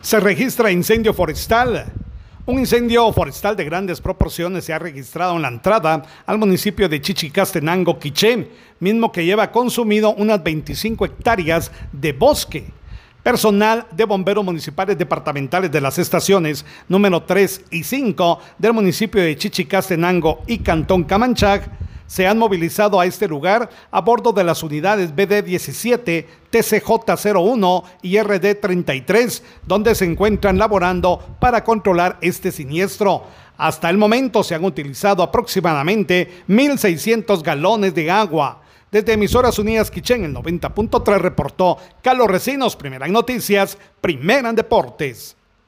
Se registra incendio forestal. Un incendio forestal de grandes proporciones se ha registrado en la entrada al municipio de Chichicastenango, Quiché, mismo que lleva consumido unas 25 hectáreas de bosque. Personal de bomberos municipales departamentales de las estaciones número 3 y 5 del municipio de Chichicastenango y Cantón Camanchac se han movilizado a este lugar a bordo de las unidades BD-17, TCJ-01 y RD-33, donde se encuentran laborando para controlar este siniestro. Hasta el momento se han utilizado aproximadamente 1.600 galones de agua. Desde Emisoras Unidas Quichén, el 90.3 reportó Carlos Recinos, primera en noticias, primera en deportes.